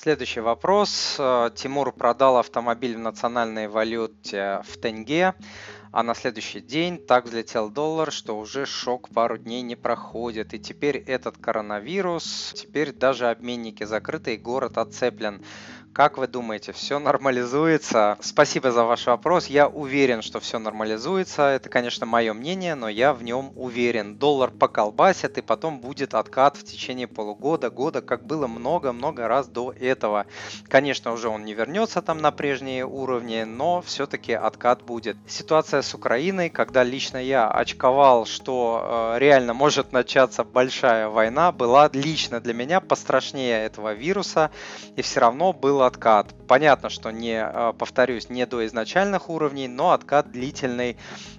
Следующий вопрос. Э, Тимур продал автомобиль в национальной валюте в тенге, а на следующий день так взлетел доллар, что уже шок пару дней не проходит. И теперь этот коронавирус, теперь даже обменники закрыты и город отцеплен. Как вы думаете, все нормализуется? Спасибо за ваш вопрос. Я уверен, что все нормализуется. Это, конечно, мое мнение, но я в нем уверен. Доллар поколбасит, и потом будет откат в течение полугода, года, как было много-много раз до этого. Конечно, уже он не вернется там на прежние уровни, но все-таки откат будет. Ситуация с Украиной, когда лично я очковал, что э, реально может начаться большая война, была лично для меня пострашнее этого вируса, и все равно было откат. Понятно, что не, э, повторюсь, не до изначальных уровней, но откат длительный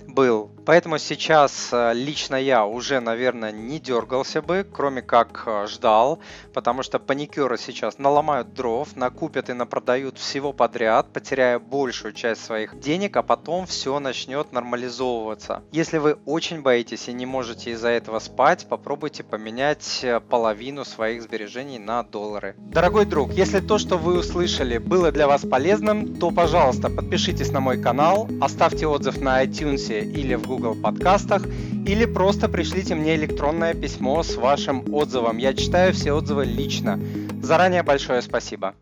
был. Поэтому сейчас э, лично я уже, наверное, не дергался бы, кроме как э, ждал, потому что паникеры сейчас наломают дров, накупят и напродают всего подряд, потеряя большую часть своих денег, а потом все начнет нормализовываться. Если вы очень боитесь и не можете из-за этого спать, попробуйте поменять э, половину своих сбережений на доллары. Дорогой друг, если то, что вы услышали, было для вас полезным, то, пожалуйста, подпишитесь на мой канал, оставьте отзыв на iTunes или в Google подкастах, или просто пришлите мне электронное письмо с вашим отзывом. Я читаю все отзывы лично. Заранее большое спасибо.